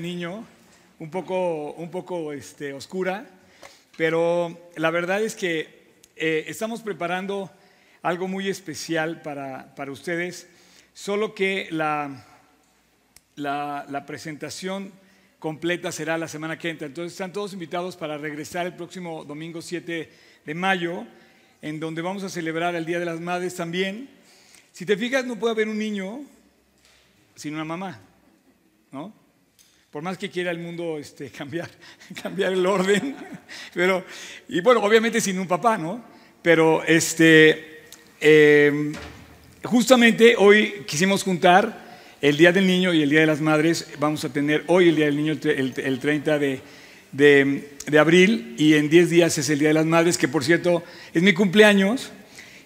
niño, un poco, un poco este, oscura, pero la verdad es que eh, estamos preparando algo muy especial para, para ustedes, solo que la, la, la, presentación completa será la semana que entra. Entonces están todos invitados para regresar el próximo domingo 7 de mayo, en donde vamos a celebrar el Día de las Madres también. Si te fijas, no puede haber un niño sin una mamá, ¿no? Por más que quiera el mundo este, cambiar, cambiar el orden, pero, y bueno, obviamente sin un papá, ¿no? Pero este, eh, justamente hoy quisimos juntar el Día del Niño y el Día de las Madres, vamos a tener hoy el Día del Niño, el, el 30 de, de, de, abril, y en 10 días es el Día de las Madres, que por cierto es mi cumpleaños,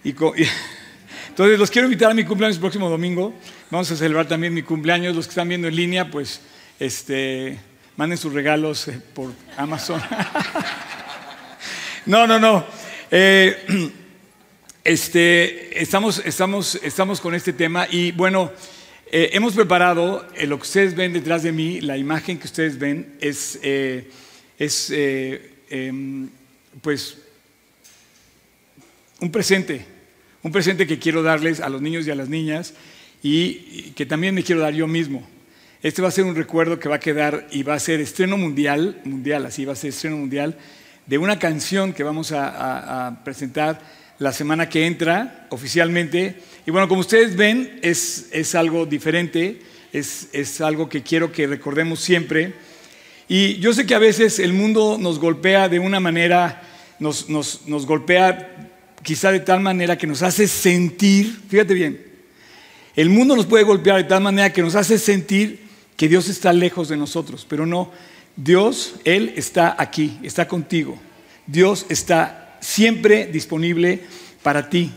y entonces los quiero invitar a mi cumpleaños el próximo domingo, vamos a celebrar también mi cumpleaños, los que están viendo en línea, pues este, manden sus regalos eh, por Amazon. no, no, no. Eh, este, estamos, estamos, estamos con este tema y bueno, eh, hemos preparado lo que ustedes ven detrás de mí, la imagen que ustedes ven es, es em, pues un presente, un presente que quiero darles a los niños y a las niñas y que también me quiero dar yo mismo. Este va a ser un recuerdo que va a quedar y va a ser estreno mundial, mundial, así va a ser estreno mundial, de una canción que vamos a, a, a presentar la semana que entra oficialmente. Y bueno, como ustedes ven, es, es algo diferente, es, es algo que quiero que recordemos siempre. Y yo sé que a veces el mundo nos golpea de una manera, nos, nos, nos golpea quizá de tal manera que nos hace sentir, fíjate bien, el mundo nos puede golpear de tal manera que nos hace sentir que Dios está lejos de nosotros, pero no, Dios, Él está aquí, está contigo. Dios está siempre disponible para ti.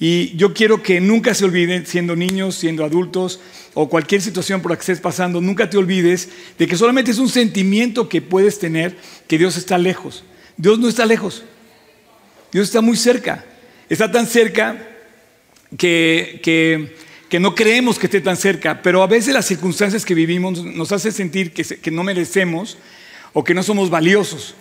Y yo quiero que nunca se olviden, siendo niños, siendo adultos o cualquier situación por la que estés pasando, nunca te olvides de que solamente es un sentimiento que puedes tener que Dios está lejos. Dios no está lejos. Dios está muy cerca. Está tan cerca que, que que no creemos que esté tan cerca, pero a veces las circunstancias que vivimos nos hace sentir que, no merecemos o que no somos valiosos.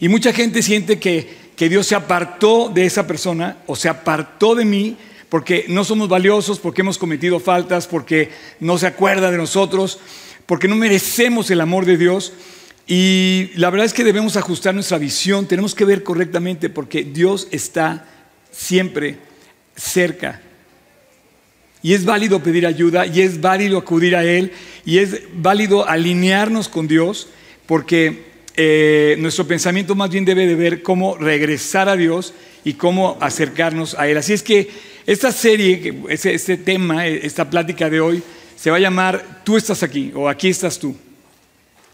Y mucha gente siente que Dios se apartó de esa persona o se apartó de mí porque no somos valiosos, porque hemos cometido faltas, porque no se acuerda de nosotros, porque no merecemos el amor de Dios. Y la verdad es que debemos ajustar nuestra visión, tenemos que ver correctamente porque Dios está siempre cerca. Y es válido pedir ayuda, y es válido acudir a Él, y es válido alinearnos con Dios, porque eh, nuestro pensamiento más bien debe de ver cómo regresar a Dios y cómo acercarnos a Él. Así es que esta serie, este, tema, esta plática de hoy, se va a llamar Tú estás aquí o Aquí estás tú.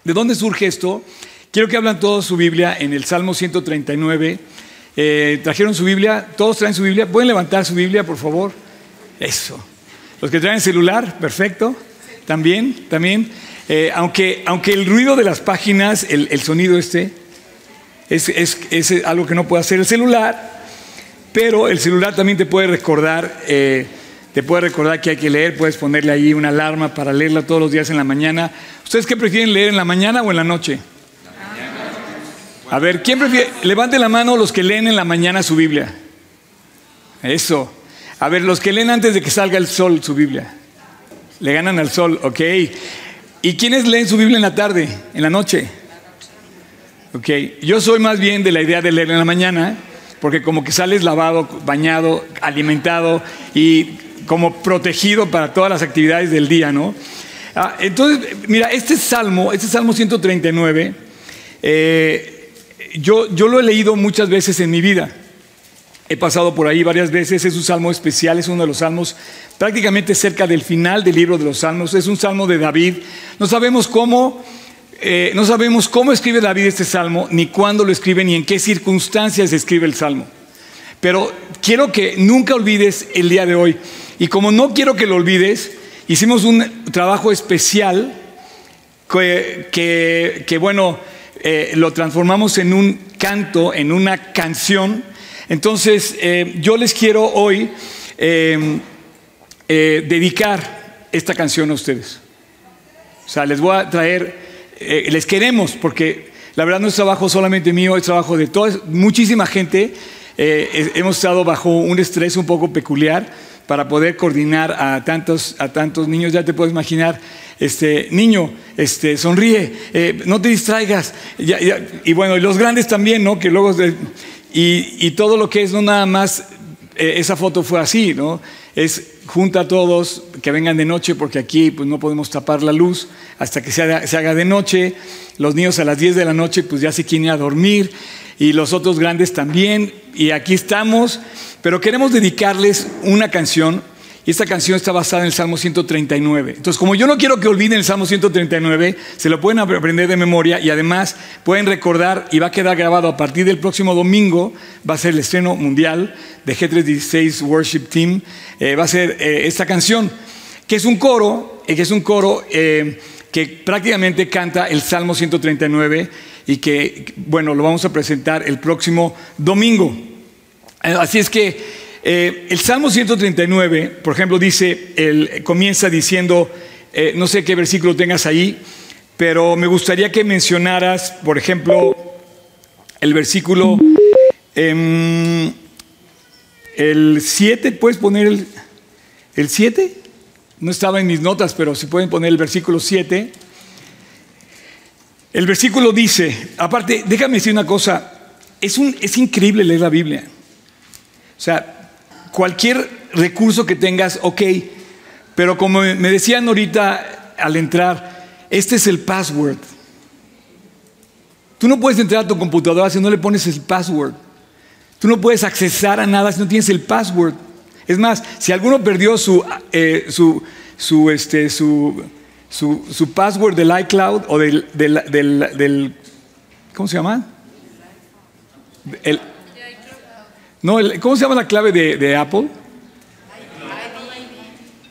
¿De dónde surge esto? Quiero que hablan todos su Biblia en el Salmo 139. Eh, ¿Trajeron su Biblia? ¿Todos traen su Biblia? ¿Pueden levantar su Biblia, por favor? Eso. Los que traen celular, perfecto. También, también. Eh, aunque, aunque el ruido de las páginas, el, el sonido este, es, es, es, algo que no puede hacer el celular, pero el celular también te puede recordar, eh, te puede recordar que hay que leer, puedes ponerle ahí una alarma para leerla todos los días en la mañana. ¿Ustedes qué prefieren leer en la mañana o en la noche? A ver, ¿quién prefiere? Levante la mano los que leen en la mañana su Biblia. Eso. A ver, los que leen antes de que salga el sol su Biblia. Le ganan al sol, ok. ¿Y quiénes leen su Biblia en la tarde, en la noche? Ok, yo soy más bien de la idea de leer en la mañana, porque como que sales lavado, bañado, alimentado y como protegido para todas las actividades del día, ¿no? Ah, entonces, mira, este salmo, este salmo 139, eh, yo, yo lo he leído muchas veces en mi vida. He pasado por ahí varias veces, es un salmo especial, es uno de los salmos prácticamente cerca del final del libro de los salmos, es un salmo de David. No sabemos cómo, eh, no sabemos cómo escribe David este salmo, ni cuándo lo escribe, ni en qué circunstancias escribe el salmo. Pero quiero que nunca olvides el día de hoy. Y como no quiero que lo olvides, hicimos un trabajo especial que, que, bueno, eh, lo transformamos en un canto, en una canción entonces, eh, yo les quiero hoy eh, eh, dedicar esta canción a ustedes. O sea, les voy a traer les queremos porque la verdad no es trabajo solamente mío, es trabajo de toda, muchísima gente. Hemos estado bajo un estrés un poco peculiar para poder coordinar a tantos, a tantos niños. Ya te puedes imaginar, este, niño, este, sonríe, no te distraigas. y bueno, y los grandes también, ¿no? Que luego, y, todo lo que es, no nada más, eh, esa foto fue así, ¿no? Es junta a todos, que vengan de noche, porque aquí pues, no podemos tapar la luz hasta que se haga, de noche. Los niños a las 10 de la noche, pues ya se quieren ir a dormir. Y los otros grandes también. Y aquí estamos. Pero queremos dedicarles una canción y esta canción está basada en el Salmo 139. Entonces, como yo no quiero que olviden el Salmo 139, se lo pueden aprender de memoria y además pueden recordar y va a quedar grabado a partir del próximo domingo, va a ser el estreno mundial de G316 Worship Team, eh, va a ser eh, esta canción, que es un coro, eh, que es un coro que prácticamente canta el Salmo 139 y que, bueno, lo vamos a presentar el próximo domingo. Así es que eh, el Salmo 139, por ejemplo, dice, comienza diciendo, eh, no sé qué versículo tengas ahí, pero me gustaría que mencionaras, por ejemplo, el versículo, em, el 7, ¿puedes poner el, el 7? No estaba en mis notas, pero si pueden poner el versículo 7. El versículo dice, aparte, déjame decir una cosa, es, un, es increíble leer la Biblia. O sea, cualquier recurso que tengas, ok, pero como me decían ahorita al entrar, este es el password. Tú no puedes entrar a tu computadora si no le pones el password. Tú no puedes accesar a nada si no tienes el password. Es más, si alguno perdió su, eh, su, su, este, su, su, password del iCloud o del, del, del ¿cómo se llama? El, no, ¿cómo se llama la clave de, Apple?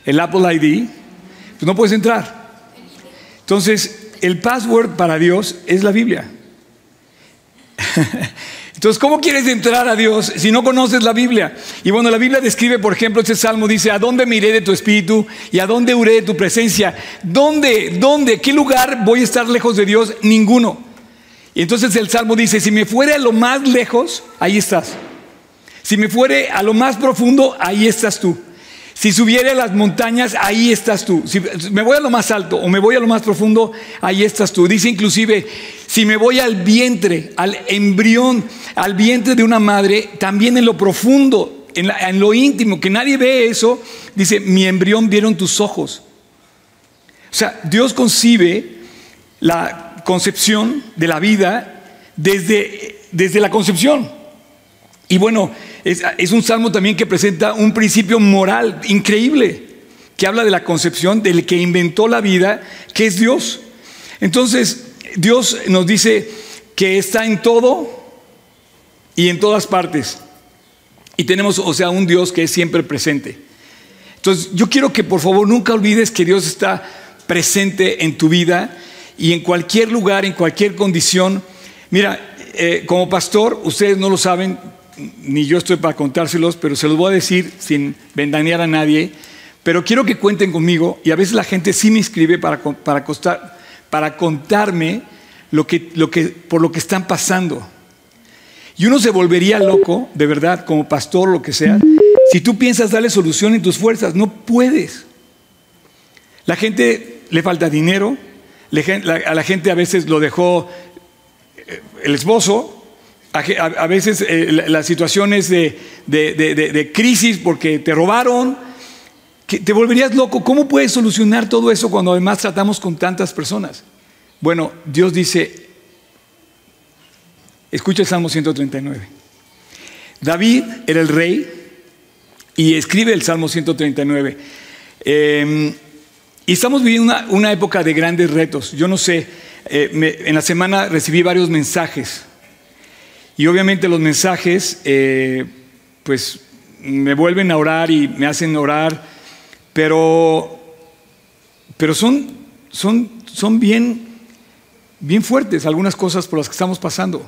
El Apple ID. Pues no puedes entrar. Entonces, el password para Dios es la Biblia. Entonces, ¿cómo quieres entrar a Dios si no conoces la Biblia? Y bueno, la Biblia describe, por ejemplo, este salmo dice, ¿a dónde me iré de tu espíritu y a dónde huré de tu presencia? ¿Dónde? ¿Dónde? ¿Qué lugar voy a estar lejos de Dios? Ninguno. Y entonces el salmo dice, si me fuere a lo más lejos, ahí estás. Si me fuere a lo más profundo, ahí estás tú. Si subiere a las montañas, ahí estás tú. Si me voy a lo más alto o me voy a lo más profundo, ahí estás tú. Dice inclusive, si me voy al vientre, al embrión, al vientre de una madre, también en lo profundo, en, en lo íntimo, que nadie ve eso, dice, mi embrión vieron tus ojos. O sea, Dios concibe la concepción de la vida desde, desde la concepción. Y bueno, es, un salmo también que presenta un principio moral increíble, que habla de la concepción del que inventó la vida, que es Dios. Entonces, Dios nos dice que está en todo y en todas partes. Y tenemos, o sea, un Dios que es siempre presente. Entonces, yo quiero que por favor nunca olvides que Dios está presente en tu vida y en cualquier lugar, en cualquier condición. Mira, eh, como pastor, ustedes no lo saben, ni yo estoy para contárselos, pero se los voy a decir sin vendanear a nadie. Pero quiero que cuenten conmigo, y a veces la gente sí me escribe para, para, para contarme lo que, lo que, por lo que están pasando. Y uno se volvería loco, de verdad, como pastor, lo que sea, si tú piensas darle solución en tus fuerzas. No puedes. La gente le falta dinero, a la gente a veces lo dejó eh, el esposo, a, veces eh, las situaciones de, crisis porque te robaron, que te volverías loco. ¿Cómo puedes solucionar todo eso cuando además tratamos con tantas personas? Bueno, Dios dice, escucha el Salmo 139. David era el rey y escribe el Salmo 139. Em, y estamos viviendo una, una, época de grandes retos. Yo no sé, eh, en la semana recibí varios mensajes y obviamente los mensajes, eh, pues me vuelven a orar y me hacen orar, pero, pero son, son, son bien, bien fuertes algunas cosas por las que estamos pasando.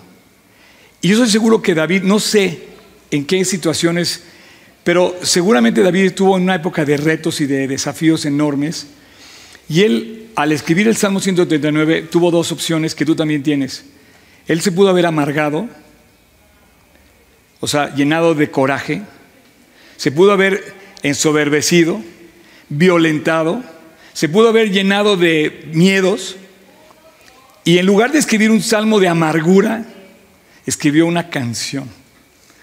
Y yo estoy seguro que David, no sé en qué situaciones, pero seguramente David estuvo en una época de retos y de desafíos enormes. Y él al escribir el Salmo 139 tuvo dos opciones que tú también tienes. Él se pudo haber amargado, o sea, llenado de coraje, se pudo haber ensoberbecido, violentado, se pudo haber llenado de miedos y en lugar de escribir un salmo de amargura, escribió una canción.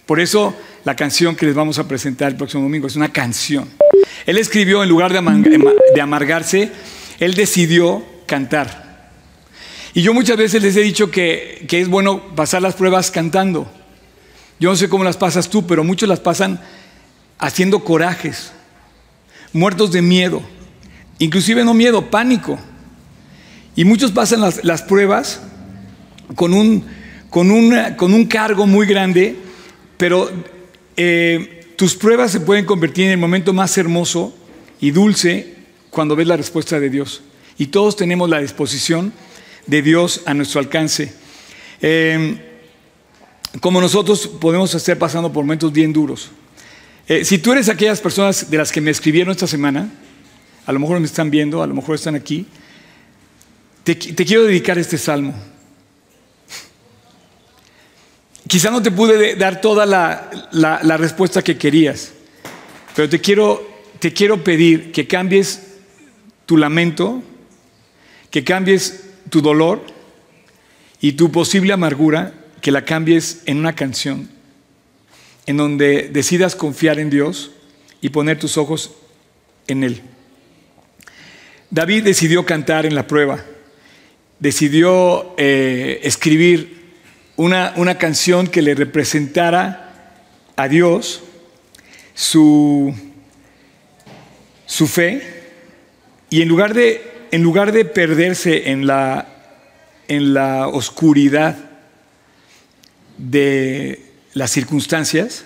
Por eso la canción que les vamos a presentar el próximo domingo es una canción. Él escribió, en lugar de, amargarse, él decidió cantar. Y yo muchas veces les he dicho que, que es bueno pasar las pruebas cantando. Yo no sé cómo las pasas tú, pero muchos las pasan haciendo corajes, muertos de miedo, inclusive no miedo, pánico. Y muchos pasan las, pruebas con un, cargo muy grande, pero eh, tus pruebas se pueden convertir en el momento más hermoso y dulce cuando ves la respuesta de Dios. Y todos tenemos la disposición de Dios a nuestro alcance. Eh, como nosotros podemos estar pasando por momentos bien duros. Eh, si tú eres aquellas personas de las que me escribieron esta semana, a lo mejor me están viendo, a lo mejor están aquí, te, quiero dedicar este salmo. Quizá no te pude dar toda la, respuesta que querías, pero te quiero, te quiero pedir que cambies tu lamento, que cambies tu dolor y tu posible amargura, que la cambies en una canción en donde decidas confiar en Dios y poner tus ojos en Él. David decidió cantar en la prueba, decidió eh, escribir una, una, canción que le representara a Dios su, su fe y en lugar de, en lugar de perderse en la, en la oscuridad de las circunstancias,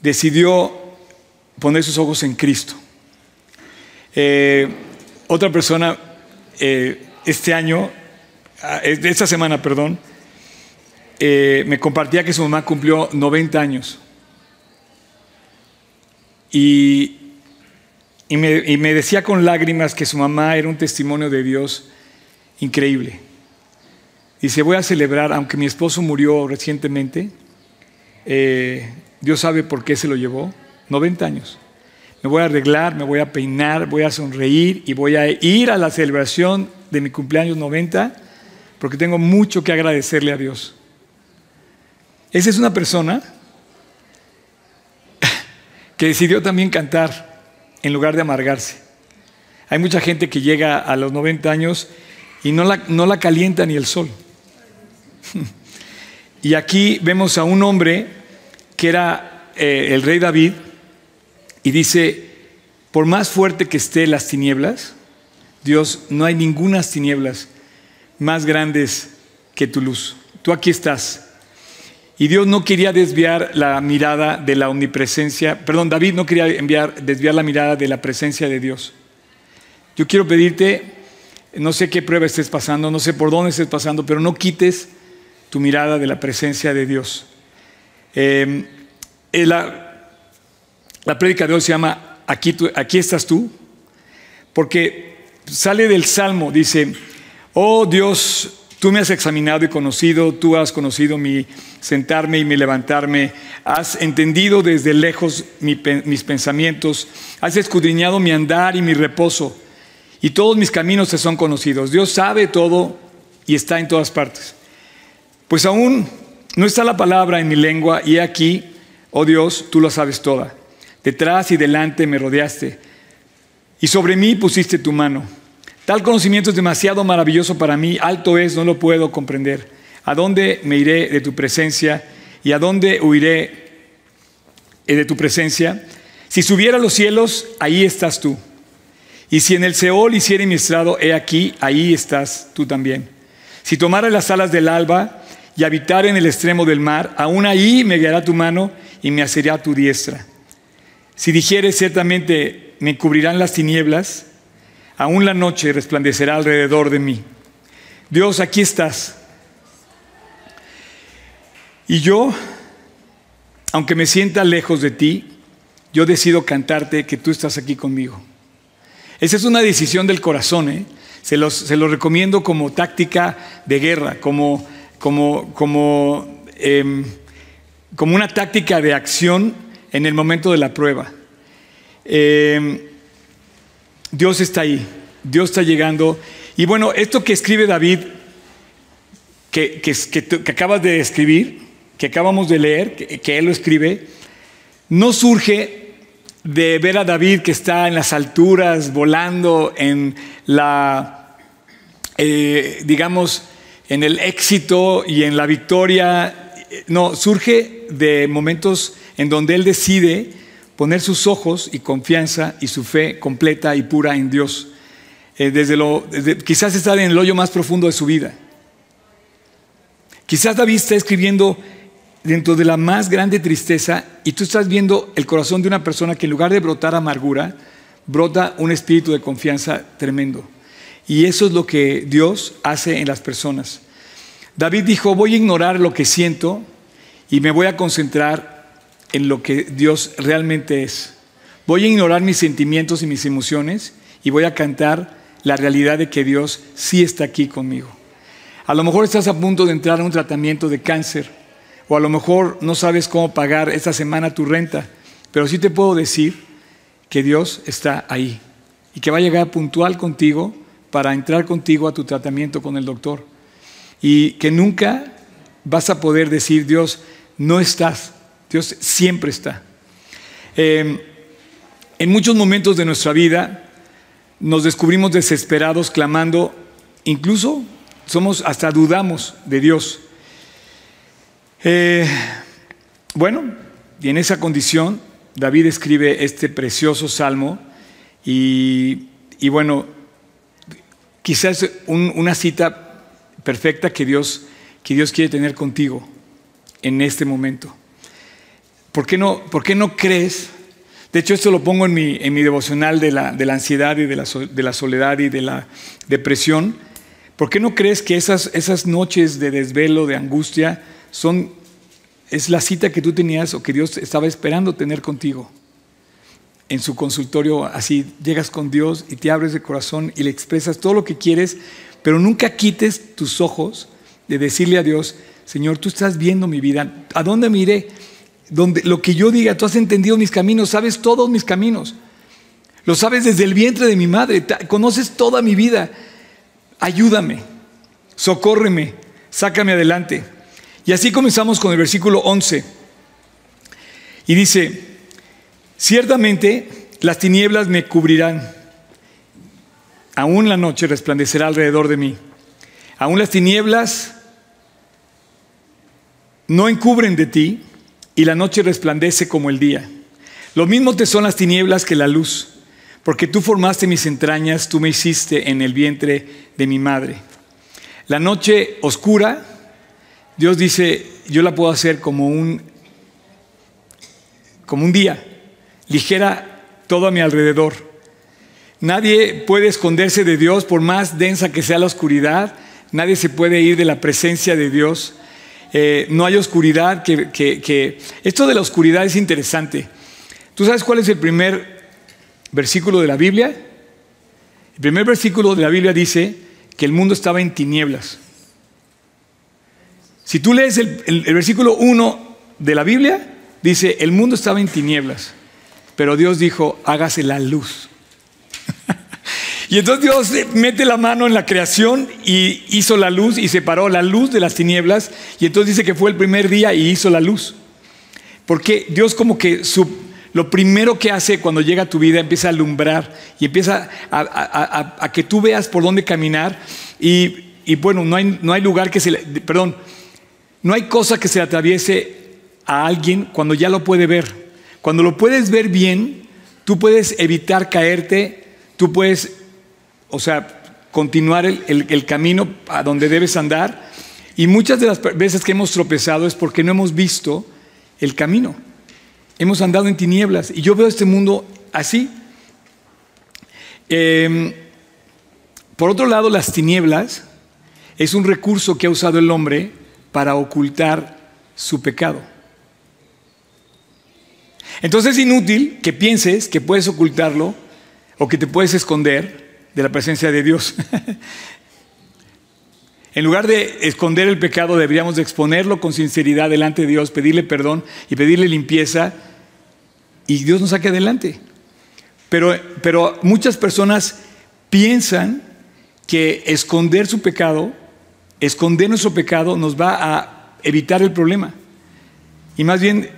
decidió poner sus ojos en Cristo. Eh, otra persona eh, este año, ah, esta semana, perdón, eh, me compartía que su mamá cumplió 90 años. Y, y, me, y me decía con lágrimas que su mamá era un testimonio de Dios increíble. Dice, voy a celebrar, aunque mi esposo murió recientemente, eh, Dios sabe por qué se lo llevó, 90 años. Me voy a arreglar, me voy a peinar, voy a sonreír y voy a ir a la celebración de mi cumpleaños 90 porque tengo mucho que agradecerle a Dios. Esa es una persona que decidió también cantar en lugar de amargarse. Hay mucha gente que llega a los 90 años y no la, no la calienta ni el sol. Y aquí vemos a un hombre que era eh, el rey David, y dice, por más fuerte que esté las tinieblas, Dios, no hay ninguna tinieblas más grandes que tu luz. Tú aquí estás. Y Dios no quería desviar la mirada de la omnipresencia, perdón, David no quería enviar, desviar la mirada de la presencia de Dios. Yo quiero pedirte, no sé qué prueba estés pasando, no sé por dónde estés pasando, pero no quites tu mirada de la presencia de Dios. Em, eh, la, la de hoy se llama aquí, aquí estás tú, porque sale del Salmo, dice, oh Dios, tú me has examinado y conocido, tú has conocido mi sentarme y mi levantarme, has entendido desde lejos mis pensamientos, has escudriñado mi andar y mi reposo, y todos mis caminos te son conocidos. Dios sabe todo y está en todas partes. Pues aún no está la palabra en mi lengua y aquí, oh Dios, tú lo sabes toda. Detrás y delante me rodeaste y sobre mí pusiste tu mano. Tal conocimiento es demasiado maravilloso para mí, alto es, no lo puedo comprender. ¿A dónde me iré de tu presencia y a dónde huiré eh, de tu presencia? Si subiera a los cielos, ahí estás tú. Y si en el Seol hiciera mi estrado, he aquí, ahí estás tú también. Si tomara las alas del alba y habitar en el extremo del mar, aún ahí me guiará tu mano y me asirá tu diestra. Si dijeres ciertamente me cubrirán las tinieblas, aún la noche resplandecerá alrededor de mí. Dios, aquí estás. Y yo, aunque me sienta lejos de ti, yo decido cantarte que tú estás aquí conmigo. Esa es una decisión del corazón. ¿eh? Se, los, se los recomiendo como táctica de guerra, como, como, como, em, como una táctica de acción en el momento de la prueba. Em, Dios está ahí, Dios está llegando. Y bueno, esto que escribe David, que, que, acabas de escribir, que acabamos de leer, que, él lo escribe, no surge de ver a David que está en las alturas, volando en la, eh, digamos, en el éxito y en la victoria. No, surge de momentos en donde él decide poner sus ojos y confianza y su fe completa y pura en Dios. Eh, desde lo, quizás está en el hoyo más profundo de su vida. Quizás David está escribiendo dentro de la más grande tristeza y tú estás viendo el corazón de una persona que en lugar de brotar amargura, brota un espíritu de confianza tremendo. Y eso es lo que Dios hace en las personas. David dijo, voy a ignorar lo que siento y me voy a concentrar en lo que Dios realmente es. Voy a ignorar mis sentimientos y mis emociones y voy a cantar la realidad de que Dios sí está aquí conmigo. A lo mejor estás a punto de entrar a un tratamiento de cáncer o a lo mejor no sabes cómo pagar esta semana tu renta, pero sí te puedo decir que Dios está ahí y que va a llegar puntual contigo para entrar contigo a tu tratamiento con el doctor y que nunca vas a poder decir, Dios, no estás, Dios siempre está. Em, en muchos momentos de nuestra vida nos descubrimos desesperados, clamando, incluso somos, hasta dudamos de Dios. Eh, bueno, y en esa condición David escribe este precioso salmo y, bueno, quizás una cita perfecta que Dios, que Dios quiere tener contigo en este momento. ¿Por qué no, por qué no crees? De hecho, esto lo pongo en mi, en mi devocional de la, de la, ansiedad y de la, de la, soledad y de la depresión. ¿Por qué no crees que esas, esas noches de desvelo, de angustia, son, es la cita que tú tenías o que Dios estaba esperando tener contigo? En su consultorio, así llegas con Dios y te abres de corazón y le expresas todo lo que quieres, pero nunca quites tus ojos de decirle a Dios, Señor, tú estás viendo mi vida, ¿a dónde miré? donde lo que yo diga, tú has entendido mis caminos, sabes todos mis caminos. Lo sabes desde el vientre de mi madre, conoces toda mi vida. Ayúdame, socórreme, sácame adelante. Y así comenzamos con el versículo 11. Y dice, ciertamente las tinieblas me cubrirán, aún la noche resplandecerá alrededor de mí. Aún las tinieblas no encubren de ti, y la noche resplandece como el día. Lo mismo te son las tinieblas que la luz, porque tú formaste mis entrañas, tú me hiciste en el vientre de mi madre. La noche oscura, Dios dice, yo la puedo hacer como un, como un día, ligera todo a mi alrededor. Nadie puede esconderse de Dios por más densa que sea la oscuridad, nadie se puede ir de la presencia de Dios. Eh, no hay oscuridad, que, Esto de la oscuridad es interesante. ¿Tú sabes cuál es el primer versículo de la Biblia? El primer versículo de la Biblia dice que el mundo estaba en tinieblas. Si tú lees el, versículo 1 de la Biblia, dice, el mundo estaba en tinieblas, pero Dios dijo, hágase la luz. Y entonces Dios mete la mano en la creación y hizo la luz y separó la luz de las tinieblas. Y entonces dice que fue el primer día y hizo la luz. Porque Dios como que lo primero que hace cuando llega a tu vida empieza a alumbrar y empieza a, que tú veas por dónde caminar. Y, bueno, no hay, no hay lugar que se le, perdón, no hay cosa que se le atraviese a alguien cuando ya lo puede ver. Cuando lo puedes ver bien, tú puedes evitar caerte, tú puedes o sea, continuar el, camino a donde debes andar. Y muchas de las veces que hemos tropezado es porque no hemos visto el camino. Hemos andado en tinieblas. Y yo veo este mundo así. Em, por otro lado, las tinieblas es un recurso que ha usado el hombre para ocultar su pecado. Entonces es inútil que pienses que puedes ocultarlo o que te puedes esconder de la presencia de Dios. en lugar de esconder el pecado, deberíamos de exponerlo con sinceridad delante de Dios, pedirle perdón y pedirle limpieza y Dios nos saque adelante. Pero, pero muchas personas piensan que esconder su pecado, esconder nuestro pecado nos va a evitar el problema. Y más bien,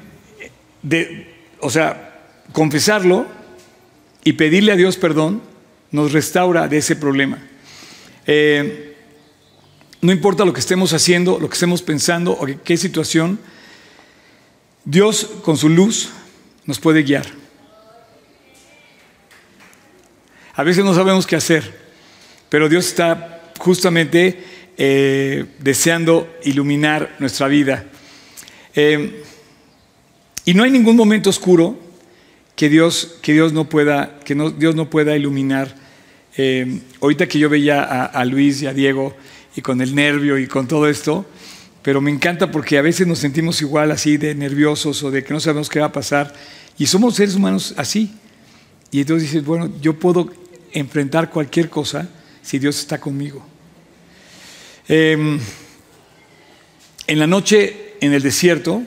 de, o sea, confesarlo y pedirle a Dios perdón nos restaura de ese problema. Eh, no importa lo que estemos haciendo, lo que estemos pensando o qué situación, Dios con su luz nos puede guiar. A veces no sabemos qué hacer, pero Dios está justamente eh, deseando iluminar nuestra vida. Eh, y no hay ningún momento oscuro que Dios, que Dios, no, pueda, que no, Dios no pueda iluminar. Eh, ahorita que yo veía a, Luis y a Diego y con el nervio y con todo esto, pero me encanta porque a veces nos sentimos igual así de nerviosos o de que no sabemos qué va a pasar y somos seres humanos así. Y entonces dices, bueno, yo puedo enfrentar cualquier cosa si Dios está conmigo. Eh, en la noche en el desierto,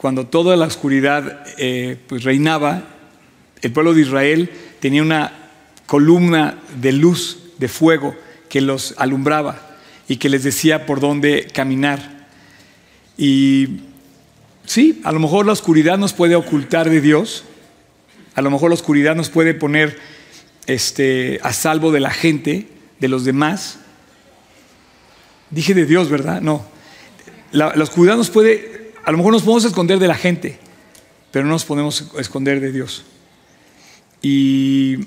cuando toda la oscuridad eh, pues reinaba, el pueblo de Israel tenía una columna de luz, de fuego, que los alumbraba y que les decía por dónde caminar. Y sí, a lo mejor la oscuridad nos puede ocultar de Dios, a lo mejor la oscuridad nos puede poner este, a salvo de la gente, de los demás. Dije de Dios, ¿verdad? No. La, la oscuridad nos puede a lo mejor nos podemos esconder de la gente, pero no nos podemos esconder de Dios. Y,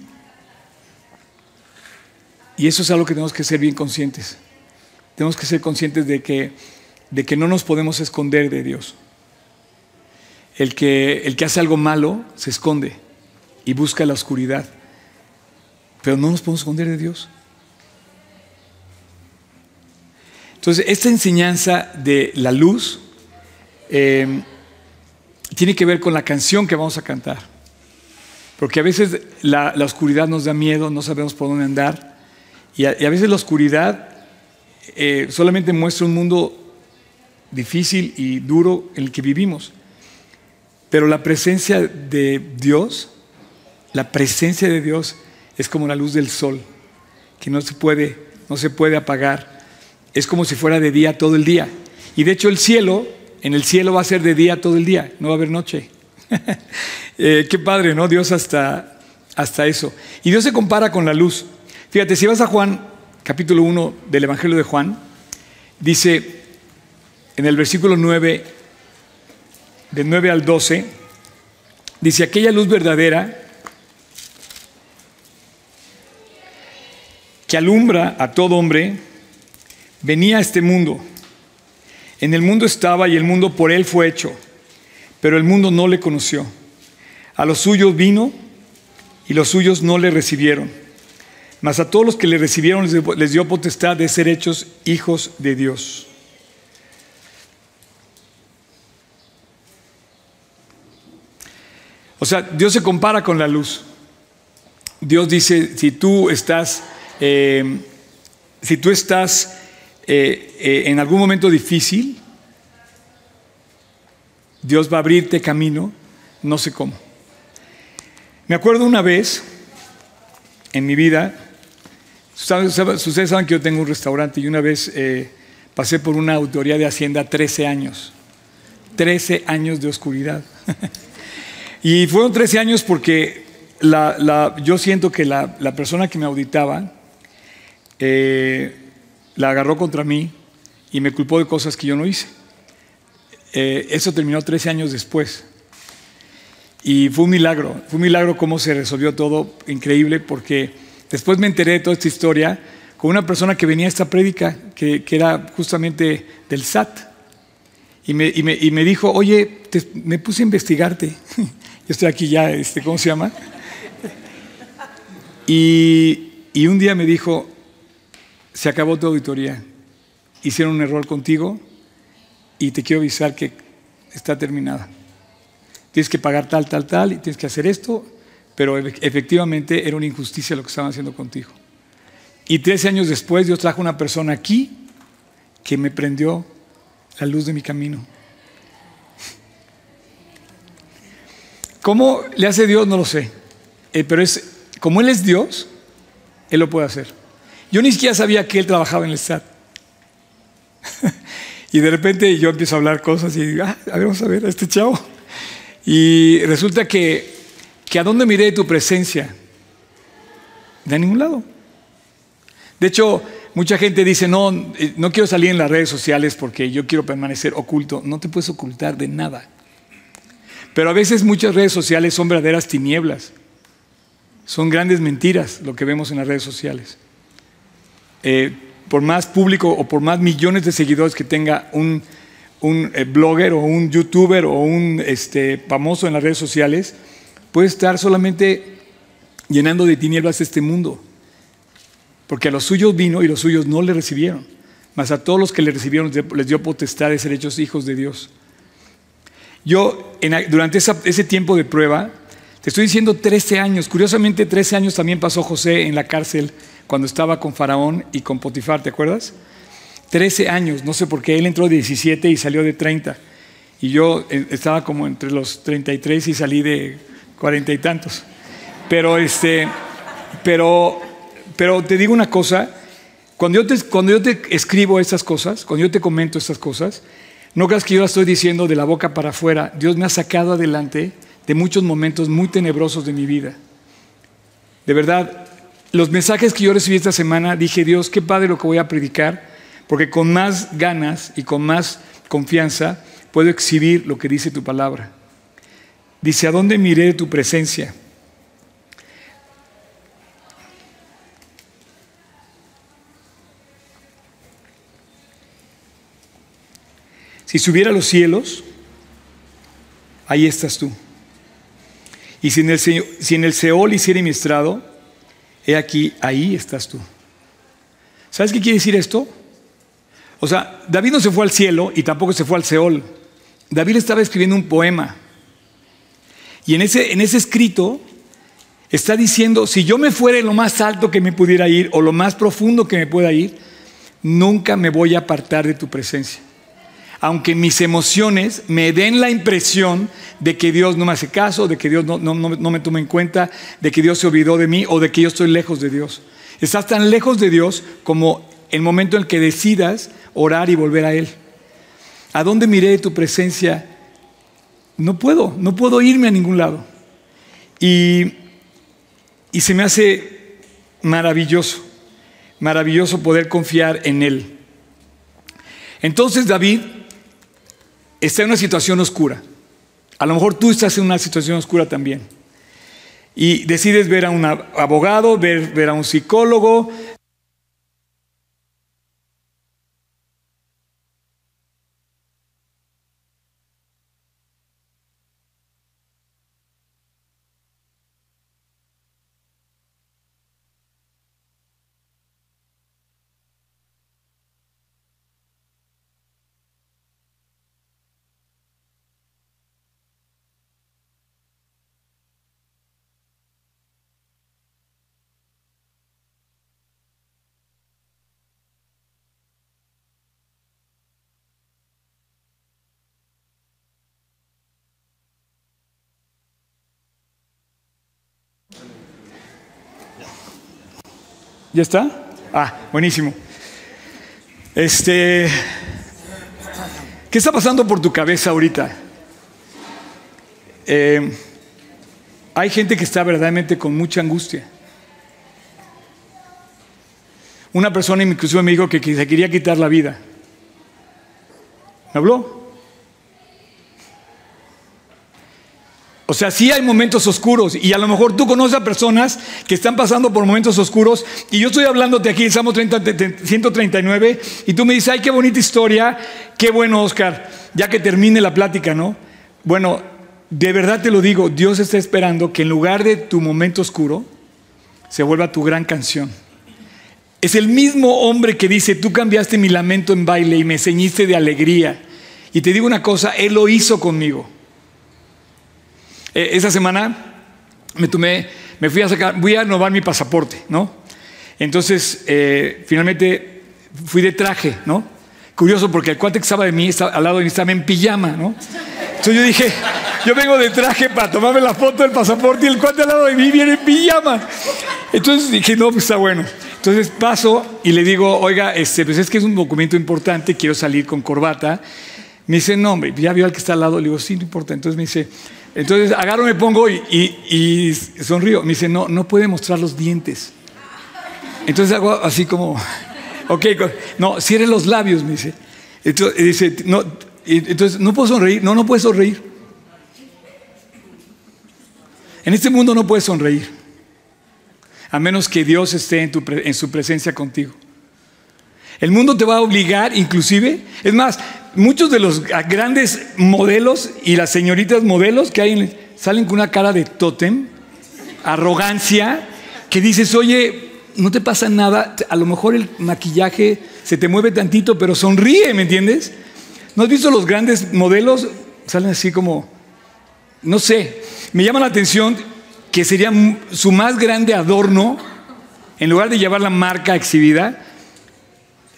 y eso es algo que tenemos que ser bien conscientes. Tenemos que ser conscientes de que, de que no nos podemos esconder de Dios. El que, el que hace algo malo se esconde y busca la oscuridad, pero no nos podemos esconder de Dios. Entonces, esta enseñanza de la luz eh, tiene que ver con la canción que vamos a cantar. Porque a veces la, oscuridad nos da miedo, no sabemos por dónde andar. Y a, veces la oscuridad eh, solamente muestra un mundo difícil y duro en el que vivimos. Pero la presencia de Dios, la presencia de Dios es como la luz del sol, que no se puede, no se puede apagar. Es como si fuera de día todo el día. Y de hecho el cielo en el cielo va a ser de día todo el día, no va a haber noche. Eh, qué padre, ¿no? Dios hasta, hasta eso. Y Dios se compara con la luz. Fíjate, si vas a Juan, capítulo 1 del Evangelio de Juan, dice en el versículo 9, del 9 al 12, dice, aquella luz verdadera que alumbra a todo hombre, venía a este mundo en el mundo estaba y el mundo por él fue hecho, pero el mundo no le conoció. A los suyos vino y los suyos no le recibieron. Mas a todos los que le recibieron les dio potestad de ser hechos hijos de Dios. O sea, Dios se compara con la luz. Dios dice, si tú estás, eh, si tú estás eh, eh, en algún momento difícil, Dios va a abrirte camino, no sé cómo. Me acuerdo una vez en mi vida, ustedes saben que yo tengo un restaurante y una vez eh, pasé por una autoría de Hacienda 13 años, 13 años de oscuridad. y fueron 13 años porque yo siento que la, persona que me auditaba, la agarró contra mí y me culpó de cosas que yo no hice. Eh, eso terminó 13 años después. Y fue un milagro, fue un milagro cómo se resolvió todo, increíble, porque después me enteré de toda esta historia con una persona que venía a esta prédica, que, era justamente del SAT. Y me, y me, dijo, oye, me puse a investigarte. yo estoy aquí ya, este, ¿cómo se llama? Y, y un día me dijo, se acabó tu auditoría, hicieron un error contigo y te quiero avisar que está terminada. Tienes que pagar tal, tal, tal y tienes que hacer esto, pero efectivamente era una injusticia lo que estaban haciendo contigo. Y 13 años después Dios trajo una persona aquí que me prendió la luz de mi camino. ¿Cómo le hace Dios? No lo sé. Eh, pero es, como Él es Dios, Él lo puede hacer. Yo ni siquiera sabía que Él trabajaba en el SAT. y de repente yo empiezo a hablar cosas y digo, ah, a ver, vamos a ver a este chavo. Y resulta que, que a dónde miré tu presencia? De ningún lado. De hecho, mucha gente dice, no, eh, no quiero salir en las redes sociales porque yo quiero permanecer oculto. No te puedes ocultar de nada. Pero a veces muchas redes sociales son verdaderas tinieblas. Son grandes mentiras lo que vemos en las redes sociales. Eh, por más público o por más millones de seguidores que tenga un, eh, blogger o un youtuber o un este, famoso en las redes sociales, puede estar solamente llenando de tinieblas este mundo. Porque a los suyos vino y los suyos no le recibieron. Mas a todos los que le recibieron les dio potestad de ser hechos hijos de Dios. Yo, durante ese tiempo de prueba, te estoy diciendo 13 años. Curiosamente, 13 años también pasó José en la cárcel cuando estaba con Faraón y con Potifar, ¿te acuerdas? 13 años, no sé por qué, él entró de 17 y salió de 30. Y yo eh, estaba como entre los 33 y salí de 40 y tantos. Pero, este, pero, pero te digo una cosa, cuando yo, te, cuando yo te escribo estas cosas, cuando yo te comento estas cosas, no creas que yo la estoy diciendo de la boca para afuera. Dios me ha sacado adelante de muchos momentos muy tenebrosos de mi vida. De verdad, los mensajes que yo recibí esta semana, dije, Dios, qué padre lo que voy a predicar, porque con más ganas y con más confianza puedo exhibir lo que dice tu palabra. Dice, ¿a dónde miré tu presencia? Si subiera a los cielos, ahí estás tú. Y si en el, Seol hiciera mi estrado, he aquí, ahí estás tú. ¿Sabes qué quiere decir esto? O sea, David no se fue al cielo y tampoco se fue al Seol. David estaba escribiendo un poema. Y en ese, en ese escrito está diciendo, si yo me fuera lo más alto que me pudiera ir o lo más profundo que me pueda ir, nunca me voy a apartar de tu presencia aunque mis emociones me den la impresión de que Dios no me hace caso, de que Dios no, me toma en cuenta, de que Dios se olvidó de mí o de que yo estoy lejos de Dios. Estás tan lejos de Dios como el momento en que decidas orar y volver a Él. ¿A dónde miré tu presencia? No puedo, no puedo irme a ningún lado. Y, y se me hace maravilloso, maravilloso poder confiar en Él. Entonces David está en una situación oscura. A lo mejor tú estás en una situación oscura también. Y decides ver a un abogado, ver, ver a un psicólogo, ¿Ya está? Ah, buenísimo. Este, ¿qué está pasando por tu cabeza ahorita? Eh, hay gente que está verdaderamente con mucha angustia. Una persona inclusive me dijo que se quería quitar la vida. ¿Me habló? O sea, sí hay momentos oscuros y a lo mejor tú conoces a personas que están pasando por momentos oscuros y yo estoy hablándote aquí en Salmo 139 y tú me dices, ay, qué bonita historia, qué bueno, Oscar, ya que termine la plática, ¿no? Bueno, de verdad te lo digo, Dios está esperando que en lugar de tu momento oscuro se vuelva tu gran canción. Es el mismo hombre que dice, tú cambiaste mi lamento en baile y me ceñiste de alegría. Y te digo una cosa, Él lo hizo conmigo. Eh, esa semana me tomé, me fui a sacar, voy a renovar mi pasaporte, ¿no? Entonces, eh, finalmente fui de traje, ¿no? Curioso porque el cuate que estaba de mí, al lado de mí, estaba en pijama, ¿no? Entonces yo dije, yo vengo de traje para tomarme la foto del pasaporte y el cuate al lado de mí viene en pijama. Entonces dije, no, pues está bueno. Entonces paso y le digo, oiga, este, pues es que es un documento importante, quiero salir con corbata. Me dice, no, hombre, ya vio al que está al lado. Le digo, sí, no importa. Entonces me dice, entonces agarro, me pongo y, sonrío. Me dice, no, no puede mostrar los dientes. Entonces hago así como, ok, no, cierre los labios, me dice. Entonces, dice, no, entonces, ¿no puedo sonreír? No, no puedes sonreír. En este mundo no puedes sonreír a menos que Dios esté en, en su presencia contigo. El mundo te va a obligar, inclusive, es más, muchos de los grandes modelos y las señoritas modelos que hay salen con una cara de tótem, arrogancia, que dices, oye, no te pasa nada, a lo mejor el maquillaje se te mueve tantito, pero sonríe, ¿me entiendes? ¿No has visto los grandes modelos? Salen así como, no sé, me llama la atención que sería su más grande adorno, en lugar de llevar la marca exhibida,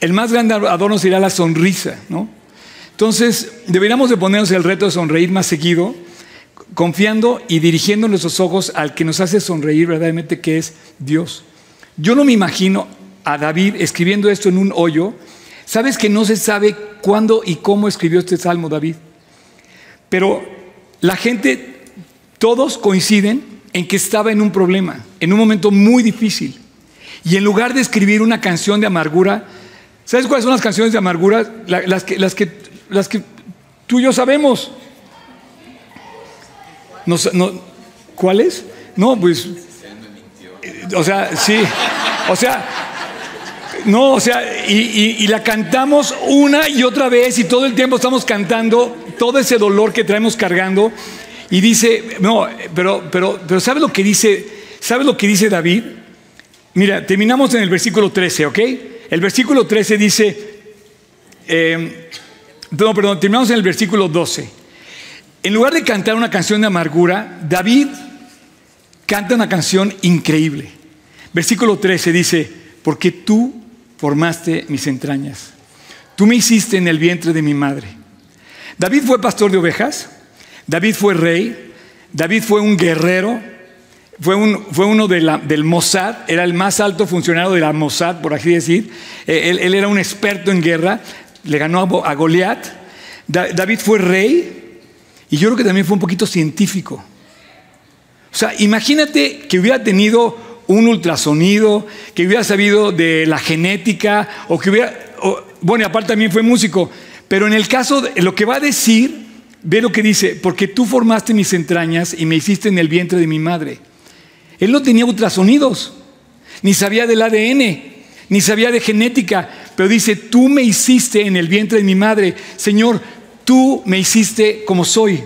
el más grande adorno sería la sonrisa, ¿no? Entonces, deberíamos de ponernos el reto de sonreír más seguido, confiando y dirigiendo nuestros ojos al que nos hace sonreír verdaderamente, que es Dios. Yo no me imagino a David escribiendo esto en un hoyo. Sabes que no se sabe cuándo y cómo escribió este salmo David. Pero la gente, todos coinciden en que estaba en un problema, en un momento muy difícil. Y en lugar de escribir una canción de amargura, ¿sabes cuáles son las canciones de amargura? las, que, las, que, las que tú y yo sabemos. No, ¿Cuáles? No, pues... O sea, sí. O sea, no, o sea, y, y, la cantamos una y otra vez y todo el tiempo estamos cantando todo ese dolor que traemos cargando. Y dice, no, pero, pero, pero ¿sabes lo que dice? ¿Sabes lo que dice David? Mira, terminamos en el versículo 13, ¿ok? El versículo 13 dice, eh, no, perdón, terminamos en el versículo 12. En lugar de cantar una canción de amargura, David canta una canción increíble. Versículo 13 dice, porque tú formaste mis entrañas, tú me hiciste en el vientre de mi madre. David fue pastor de ovejas, David fue rey, David fue un guerrero, fue, uno del Mossad, era el más alto funcionario de la Mossad, por así decir. Eh, él, era un experto en guerra, le ganó a, Goliat. David fue rey y yo creo que también fue un poquito científico. O sea, imagínate que hubiera tenido un ultrasonido, que hubiera sabido de la genética, o que hubiera, bueno, y aparte también fue músico, pero en el caso de lo que va a decir Ve lo que dice, porque tú formaste mis entrañas y me hiciste en el vientre de mi madre. Él no tenía ultrasonidos, ni sabía del ADN, ni sabía de genética, pero dice, tú me hiciste en el vientre de mi madre. Señor, tú me hiciste como soy,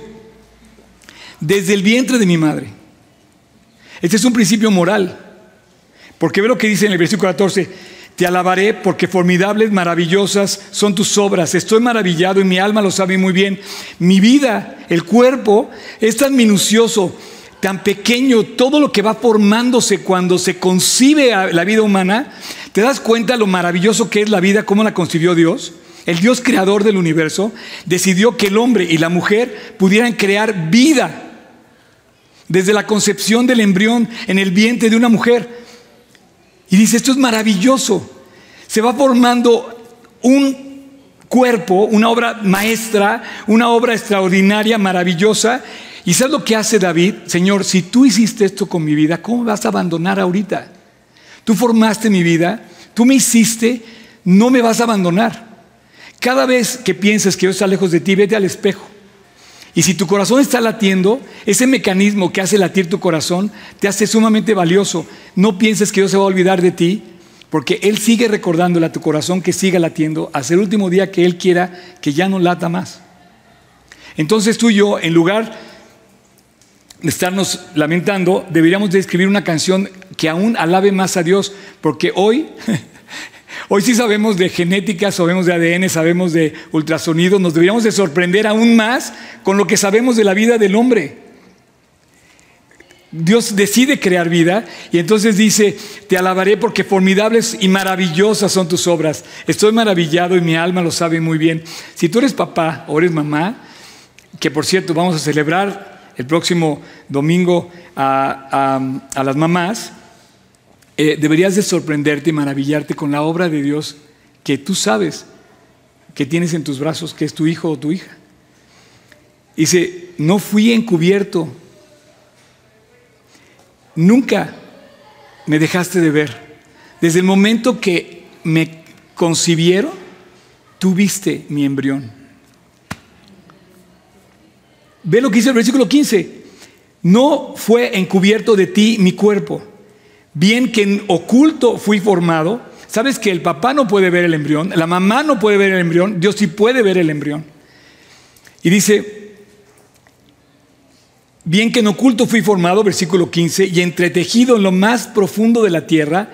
desde el vientre de mi madre. Este es un principio moral, porque ve lo que dice en el versículo 14, te alabaré porque formidables, maravillosas son tus obras. Estoy maravillado y mi alma lo sabe muy bien. Mi vida, el cuerpo, es tan minucioso, tan pequeño, todo lo que va formándose cuando se concibe la vida humana. ¿Te das cuenta lo maravilloso que es la vida, cómo la concibió Dios? El Dios creador del universo decidió que el hombre y la mujer pudieran crear vida desde la concepción del embrión en el vientre de una mujer. Y dice, esto es maravilloso. Se va formando un cuerpo, una obra maestra, una obra extraordinaria, maravillosa. ¿Y sabes lo que hace David? Señor, si tú hiciste esto con mi vida, ¿cómo me vas a abandonar ahorita? Tú formaste mi vida, tú me hiciste, no me vas a abandonar. Cada vez que pienses que yo está lejos de ti, vete al espejo. Y si tu corazón está latiendo, ese mecanismo que hace latir tu corazón te hace sumamente valioso. No pienses que Dios se va a olvidar de ti, porque Él sigue recordándole a tu corazón que siga latiendo hasta el último día que Él quiera que ya no lata más. Entonces tú y yo, en lugar estarnos lamentando, deberíamos de escribir una canción que aún alabe más a Dios, porque hoy Hoy sí sabemos de genética, sabemos de ADN, sabemos de ultrasonido, nos deberíamos de sorprender aún más con lo que sabemos de la vida del hombre. Dios decide crear vida y entonces dice, te alabaré porque formidables y maravillosas son tus obras. Estoy maravillado y mi alma lo sabe muy bien. Si tú eres papá o eres mamá, que por cierto vamos a celebrar el próximo domingo a, las mamás, eh, deberías de sorprenderte y maravillarte con la obra de Dios que tú sabes que tienes en tus brazos, que es tu hijo o tu hija. Dice, no fui encubierto Nunca me dejaste de ver. Desde el momento que me concibieron, tú viste mi embrión. Ve lo que dice el versículo 15. No fue encubierto de ti mi cuerpo. Bien que en oculto fui formado. Sabes que el papá no puede ver el embrión, la mamá no puede ver el embrión, Dios sí puede ver el embrión. Y dice, Bien que en oculto fui formado, versículo 15, y entretejido en lo más profundo de la tierra,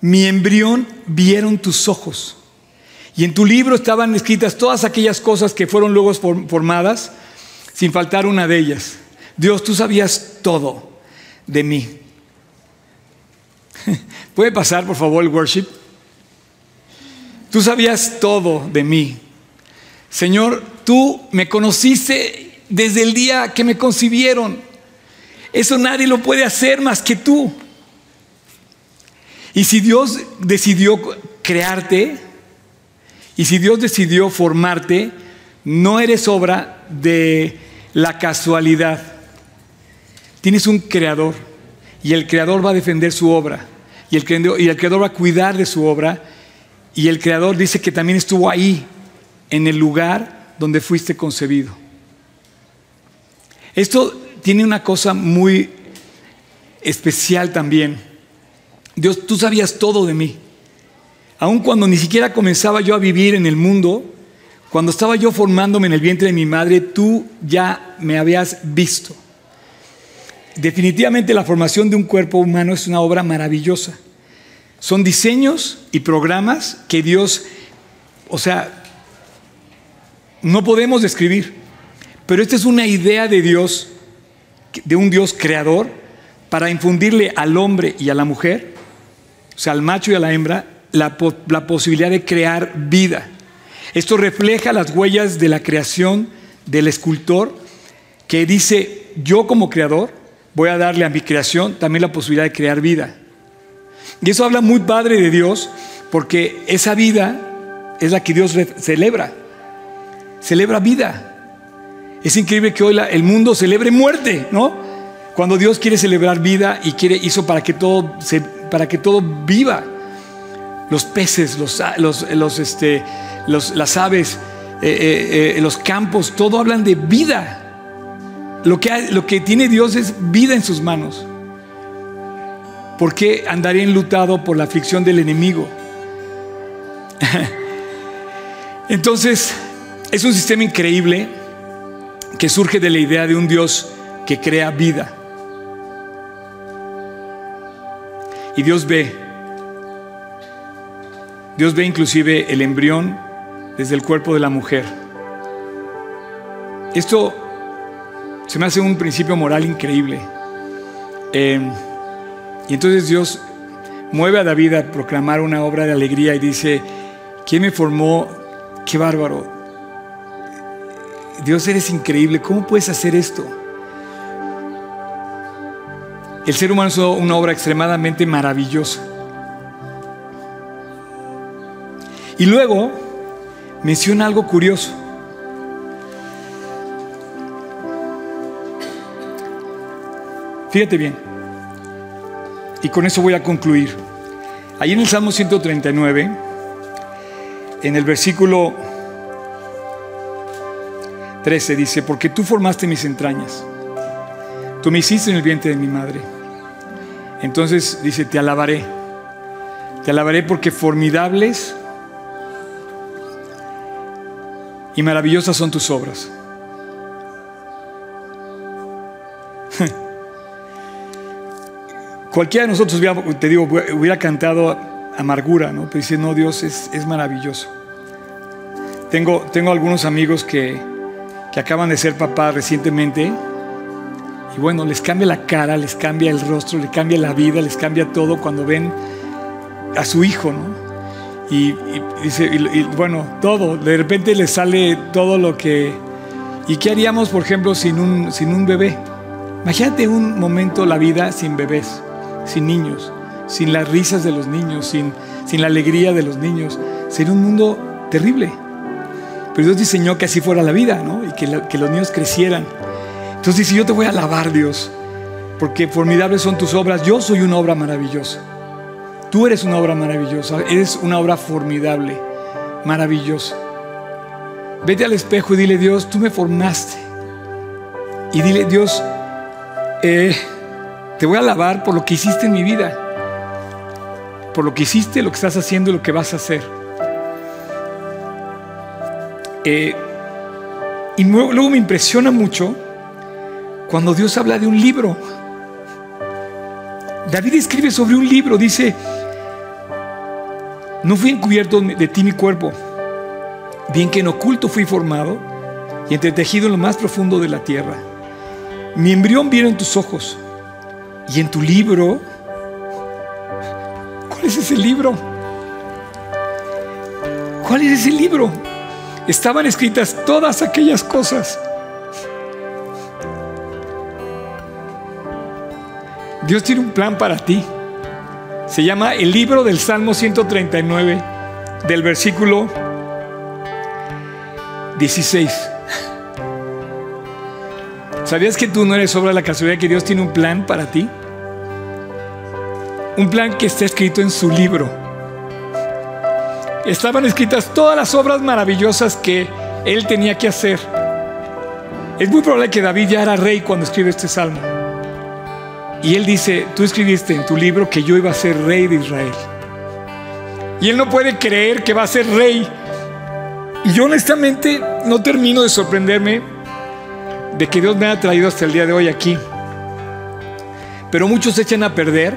mi embrión vieron tus ojos. Y en tu libro estaban escritas todas aquellas cosas que fueron luego formadas, sin faltar una de ellas. Dios, tú sabías todo de mí. ¿Puede pasar, por favor, el worship? Tú sabías todo de mí. Señor, tú me conociste desde el día que me concibieron. Eso nadie lo puede hacer más que tú. Y si Dios decidió crearte, y si Dios decidió formarte, no eres obra de la casualidad. Tienes un creador y el creador va a defender su obra y el creador, y el creador va a cuidar de su obra y el creador dice que también estuvo ahí, en el lugar donde fuiste concebido. Esto tiene una cosa muy especial también. Dios, tú sabías todo de mí. Aun cuando ni siquiera comenzaba yo a vivir en el mundo, cuando estaba yo formándome en el vientre de mi madre, tú ya me habías visto. Definitivamente la formación de un cuerpo humano es una obra maravillosa. Son diseños y programas que Dios, o sea, no podemos describir. Pero esta es una idea de Dios, de un Dios creador, para infundirle al hombre y a la mujer, o sea, al macho y a la hembra, la, posibilidad de crear vida. Esto refleja las huellas de la creación del escultor que dice, yo como creador voy a darle a mi creación también la posibilidad de crear vida. Y eso habla muy padre de Dios porque esa vida es la que Dios celebra. Celebra vida. Es increíble que hoy el mundo celebre muerte, ¿no? Cuando Dios quiere celebrar vida y quiere hizo para que todo para que todo viva. Los peces, los, los, este, las aves, eh, eh, eh, los campos, todo hablan de vida. Lo que, lo que tiene Dios es vida en sus manos. ¿Por qué andaría enlutado por la aflicción del enemigo? Entonces, es un sistema increíble que surge de la idea de un Dios que crea vida. Y Dios ve, Dios ve inclusive el embrión desde el cuerpo de la mujer. Esto se me hace un principio moral increíble. Em, y entonces Dios mueve a David a proclamar una obra de alegría y dice, ¿quién me formó? Qué bárbaro. Dios eres increíble, ¿cómo puedes hacer esto? El ser humano es una obra extremadamente maravillosa. Y luego menciona algo curioso. Fíjate bien. Y con eso voy a concluir. Ahí en el Salmo 139, en el versículo 13 dice, porque tú formaste mis entrañas, tú me hiciste en el vientre de mi madre. Entonces dice, te alabaré, te alabaré porque formidables y maravillosas son tus obras. Cualquiera de nosotros, te digo, hubiera cantado amargura, ¿no? Pero dice, no, Dios es, es maravilloso. Tengo, tengo algunos amigos que, que acaban de ser papás recientemente Y bueno, les cambia la cara, les cambia el rostro, les cambia la vida, les cambia todo cuando ven a su hijo, ¿no? Y, y, bueno, todo, de repente les sale todo lo que... ¿Y qué haríamos, por ejemplo, sin un, sin un bebé? Imagínate un momento la vida sin bebés, sin niños, sin las risas de los niños, sin, sin la alegría de los niños. Sería un mundo terrible. Pero Dios diseñó que así fuera la vida, ¿no? Y que, que los niños crecieran. Entonces dice, yo te voy a alabar, Dios, porque formidables son tus obras. Yo soy una obra maravillosa. Tú eres una obra maravillosa, eres una obra formidable, maravillosa. Vete al espejo y dile, Dios, tú me formaste. Y dile, Dios, eh, te voy a alabar por lo que hiciste en mi vida, por lo que hiciste, lo que estás haciendo y lo que vas a hacer. Eh, y luego me impresiona mucho cuando Dios habla de un libro. David escribe sobre un libro, dice, no fui encubierto de ti mi cuerpo, bien que en oculto fui formado y entretejido en lo más profundo de la tierra. Mi embrión vieron tus ojos y en tu libro, ¿cuál es ese libro? ¿Cuál es ese libro? Estaban escritas todas aquellas cosas. Dios tiene un plan para ti. Se llama el libro del Salmo 139, del versículo 16. ¿Sabías que tú no eres obra de la casualidad, que Dios tiene un plan para ti? Un plan que está escrito en su libro. Estaban escritas todas las obras maravillosas que él tenía que hacer. Es muy probable que David ya era rey cuando escribe este salmo. Y él dice, tú escribiste en tu libro que yo iba a ser rey de Israel. Y él no puede creer que va a ser rey. Y yo honestamente no termino de sorprenderme de que Dios me haya traído hasta el día de hoy aquí. Pero muchos echan a perder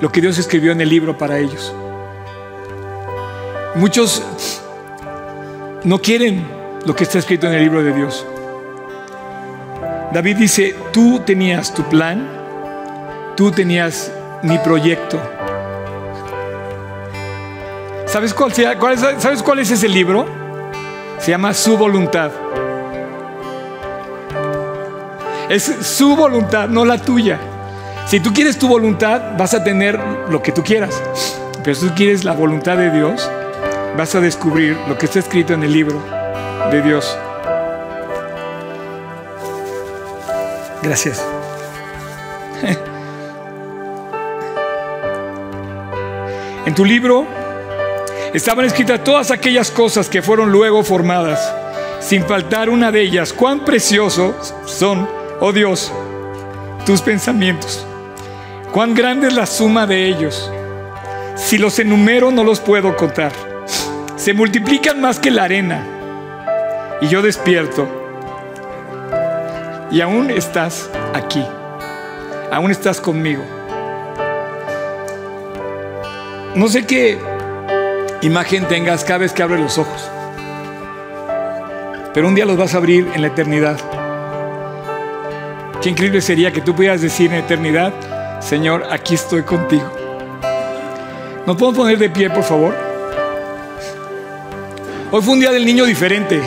lo que Dios escribió en el libro para ellos. Muchos no quieren lo que está escrito en el libro de Dios. David dice, tú tenías tu plan, Tú tenías mi proyecto. ¿Sabes cuál, ¿Sabes cuál es ese libro? Se llama Su voluntad. Es su voluntad, no la tuya. Si tú quieres tu voluntad, vas a tener lo que tú quieras. Pero si tú quieres la voluntad de Dios, vas a descubrir lo que está escrito en el libro de Dios. Gracias. En tu libro estaban escritas todas aquellas cosas que fueron luego formadas, sin faltar una de ellas. Cuán preciosos son, oh Dios, tus pensamientos. Cuán grande es la suma de ellos. Si los enumero no los puedo contar. Se multiplican más que la arena. Y yo despierto. Y aún estás aquí. Aún estás conmigo. No sé qué imagen tengas cada vez que abres los ojos, pero un día los vas a abrir en la eternidad. Qué increíble sería que tú pudieras decir en eternidad, Señor, aquí estoy contigo. ¿Nos podemos poner de pie, por favor? Hoy fue un día del niño diferente,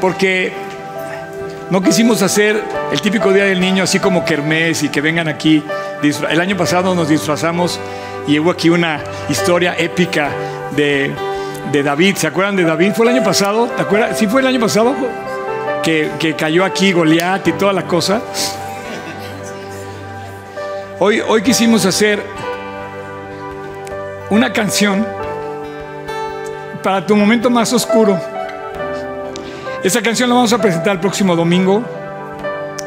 porque no quisimos hacer el típico día del niño así como kermés y que vengan aquí. El año pasado nos disfrazamos y hubo aquí una historia épica de, David. ¿Se acuerdan de David? ¿Fue el año pasado? ¿Te acuerdas? ¿Sí fue el año pasado? Que, que cayó aquí Goliat y toda la cosa. Hoy, hoy quisimos hacer una canción para tu momento más oscuro. Esa canción la vamos a presentar el próximo domingo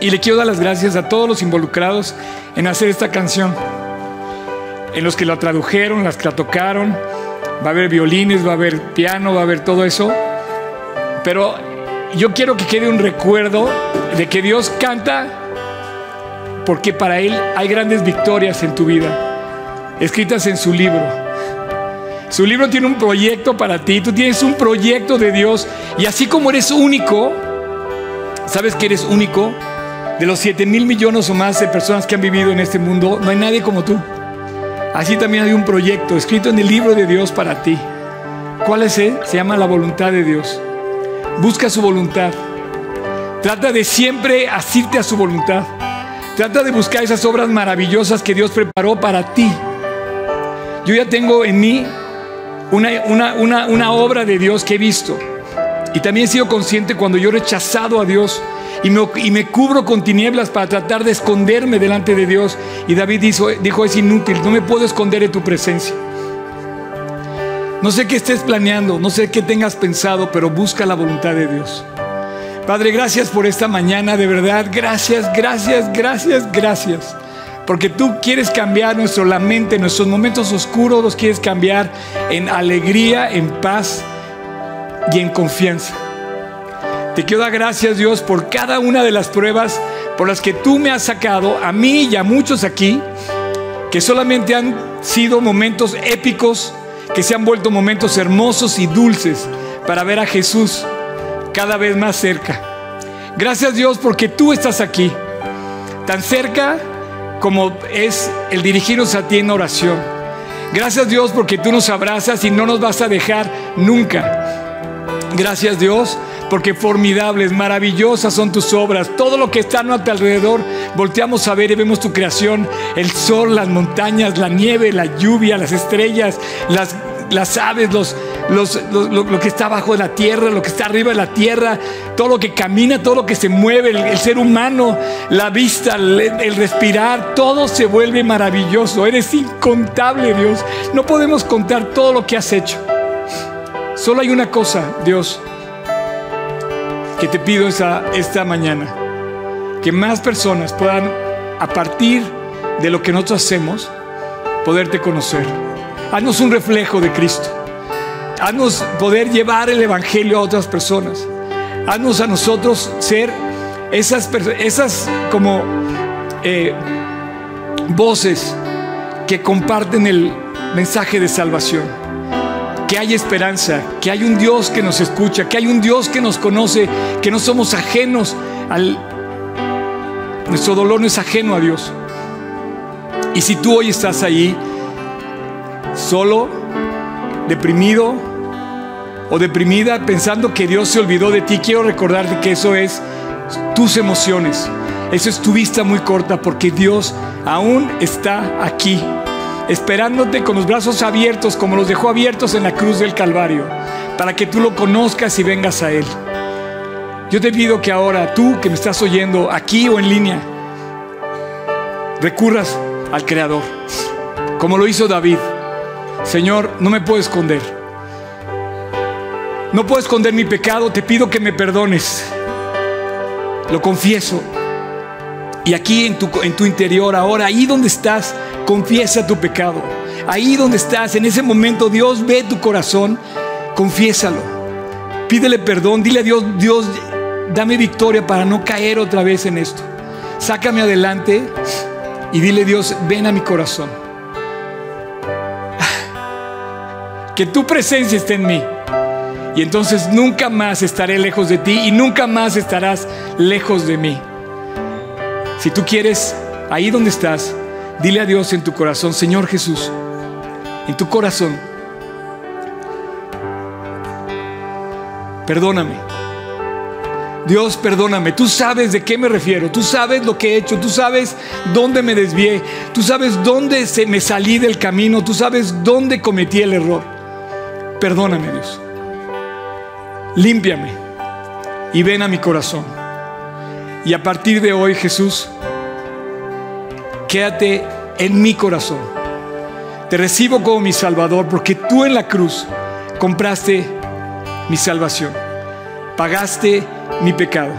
y le quiero dar las gracias a todos los involucrados en hacer esta canción en los que la tradujeron, las que la tocaron. Va a haber violines, va a haber piano, va a haber todo eso. Pero yo quiero que quede un recuerdo de que Dios canta porque para Él hay grandes victorias en tu vida, escritas en su libro. Su libro tiene un proyecto para ti, tú tienes un proyecto de Dios y así como eres único, ¿sabes que eres único? De los 7 mil millones o más de personas que han vivido en este mundo, no hay nadie como tú. Así también hay un proyecto escrito en el libro de Dios para ti. ¿Cuál es él? Se llama la voluntad de Dios. Busca su voluntad. Trata de siempre asirte a su voluntad. Trata de buscar esas obras maravillosas que Dios preparó para ti. Yo ya tengo en mí una, una, obra de Dios que he visto. Y también he sido consciente cuando yo he rechazado a Dios y me, cubro con tinieblas para tratar de esconderme delante de Dios. Y David dijo, es inútil, no me puedo esconder en tu presencia. No sé qué estés planeando, no sé qué tengas pensado, pero busca la voluntad de Dios. Padre, gracias por esta mañana, de verdad, gracias, gracias, gracias, gracias. Porque tú quieres cambiar nuestro la mente, nuestros momentos oscuros los quieres cambiar en alegría, en paz y en confianza. Te quiero dar gracias, Dios, por cada una de las pruebas por las que tú me has sacado, a mí y a muchos aquí, que solamente han sido momentos épicos, que se han vuelto momentos hermosos y dulces para ver a Jesús cada vez más cerca. Gracias Dios porque tú estás aquí, tan cerca como es el dirigirnos a ti en oración. Gracias Dios porque tú nos abrazas y no nos vas a dejar nunca. Gracias Dios porque formidables, maravillosas son tus obras. Todo lo que está a tu alrededor, volteamos a ver y vemos tu creación, el sol, las montañas, la nieve, la lluvia, las estrellas, las, aves, los, lo, que está abajo de la tierra, lo que está arriba de la tierra, todo lo que camina, todo lo que se mueve, el, ser humano, la vista, el, respirar, todo se vuelve maravilloso. Eres incontable, Dios. No podemos contar todo lo que has hecho. Solo hay una cosa, Dios, que te pido esta, esta mañana. Que más personas puedan, a partir de lo que nosotros hacemos, poderte conocer. Haznos un reflejo de Cristo. Haznos poder llevar el Evangelio a otras personas. Haznos a nosotros ser esas, esas como eh, voces que comparten el mensaje de salvación. Que hay esperanza, que hay un Dios que nos escucha, que hay un Dios que nos conoce, que no somos ajenos al... Nuestro dolor no es ajeno a Dios. Y si tú hoy estás ahí, solo, deprimido, o deprimida pensando que Dios se olvidó de ti, quiero recordarte que eso es tus emociones. Eso es tu vista muy corta porque Dios aún está aquí, esperándote con los brazos abiertos como los dejó abiertos en la cruz del Calvario, para que tú lo conozcas y vengas a Él. Yo te pido que ahora tú que me estás oyendo aquí o en línea, recurras al Creador, como lo hizo David. Señor, no me puedo esconder. No puedo esconder mi pecado, te pido que me perdones. Lo confieso. Y aquí en tu, en tu interior, ahora, ahí donde estás, confiesa tu pecado. Ahí donde estás, en ese momento, Dios ve tu corazón, confiésalo. Pídele perdón, dile a Dios, Dios, dame victoria para no caer otra vez en esto. Sácame adelante y dile Dios, ven a mi corazón. Que tu presencia esté en mí. Y entonces nunca más estaré lejos de ti y nunca más estarás lejos de mí. Si tú quieres, ahí donde estás, dile a Dios en tu corazón, Señor Jesús, en tu corazón, perdóname. Dios, perdóname. Tú sabes de qué me refiero. Tú sabes lo que he hecho. Tú sabes dónde me desvié. Tú sabes dónde se me salí del camino. Tú sabes dónde cometí el error. Perdóname, Dios límpiame y ven a mi corazón. Y a partir de hoy, Jesús, quédate en mi corazón. Te recibo como mi Salvador porque tú en la cruz compraste mi salvación, pagaste mi pecado.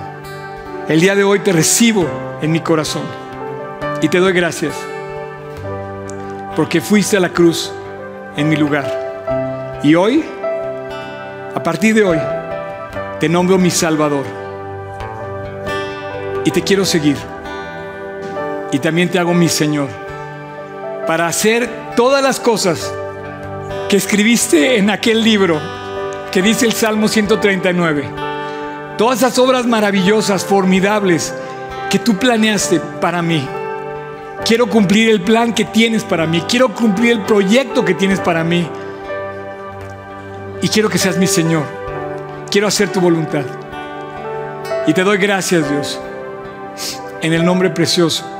El día de hoy te recibo en mi corazón y te doy gracias porque fuiste a la cruz en mi lugar. Y hoy, a partir de hoy, te nombro mi Salvador. Y te quiero seguir. Y también te hago mi Señor. Para hacer todas las cosas que escribiste en aquel libro que dice el Salmo 139. Todas esas obras maravillosas, formidables, que tú planeaste para mí. Quiero cumplir el plan que tienes para mí. Quiero cumplir el proyecto que tienes para mí. Y quiero que seas mi Señor. Quiero hacer tu voluntad. Y te doy gracias, Dios, en el nombre precioso